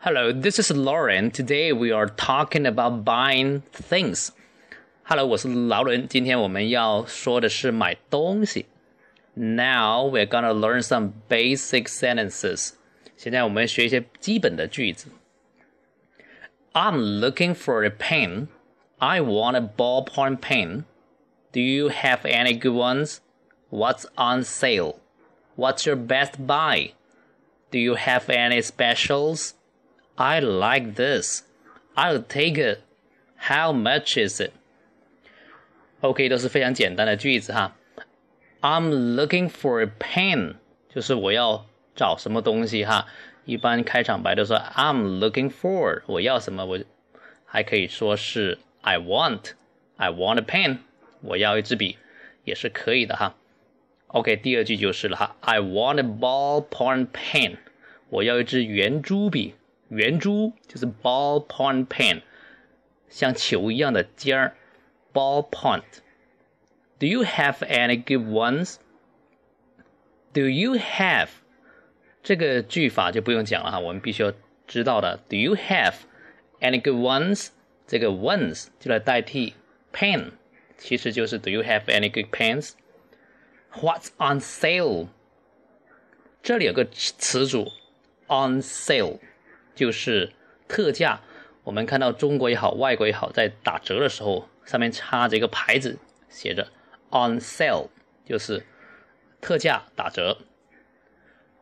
Hello, this is Lauren. Today we are talking about buying things. Hello，我是劳伦。今天我们要说的是买东西。Now we're gonna learn some basic sentences. 现在我们学一些基本的句子。I'm looking for a pen. I want a ballpoint pen. Do you have any good ones? What's on sale? What's your best buy? Do you have any specials? I like this. I'll take it. How much is it? OK，都是非常简单的句子哈。I'm looking for a pen，就是我要找什么东西哈。一般开场白都说 I'm looking for，我要什么？我还可以说是 I want，I want a pen，我要一支笔也是可以的哈。OK，第二句就是了哈，I want a ballpoint pen，我要一支圆珠笔。 圆珠就是 ballpoint pen，像球一样的尖儿，ballpoint。Do you have any good ones? Do you have 这个句法就不用讲了哈，我们必须要知道的。Do you have any good ones？这个 ones 就来代替 pen，其实就是 Do you have any good pens？What's on sale？这里有个词组 on sale。 就是特价，我们看到中国也好，外国也好，在打折的时候，上面插着一个牌子，写着 on sale，就是特价打折。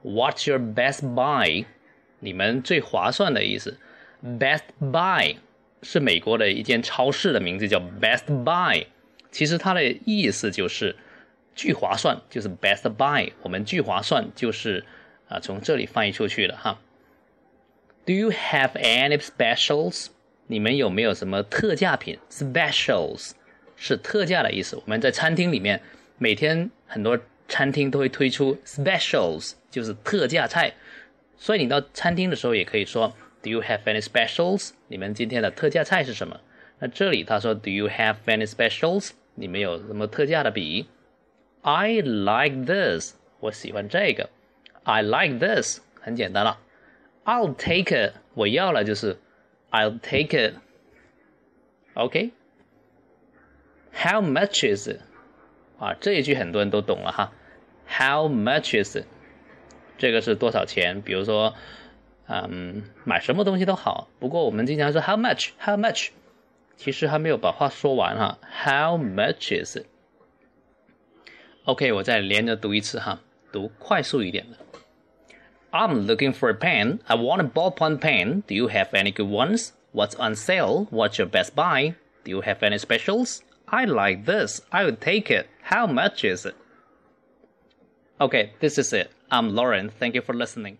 What's your best buy？你们最划算的意思。Best Buy 是美国的一间超市的名字，叫 Best Buy。其实它的意思就是巨划算，就是 Best Buy。我们巨划算就是啊，从这里翻译出去的哈。Do you have any specials？你们有没有什么特价品？Specials 是特价的意思。我们在餐厅里面，每天很多餐厅都会推出 specials，就是特价菜。所以你到餐厅的时候也可以说 Do you have any specials？你们今天的特价菜是什么？那这里他说 Do you have any specials？你们有什么特价的笔？I like this，我喜欢这个。I like this，很简单了。I'll take it，我要了就是 I'll take it。OK。How much is it？啊，这一句很多人都懂了哈。How much is it？这个是多少钱？比如说，嗯，买什么东西都好。不过我们经常说 How much？How much？其实还没有把话说完哈。How much is it？OK，我再连着读一次哈，读快速一点的。 I'm looking for a pen. I want a ballpoint pen. Do you have any good ones? What's on sale? What's your best buy? Do you have any specials? I like this. I would take it. How much is it? Okay, this is it. I'm Lauren. Thank you for listening.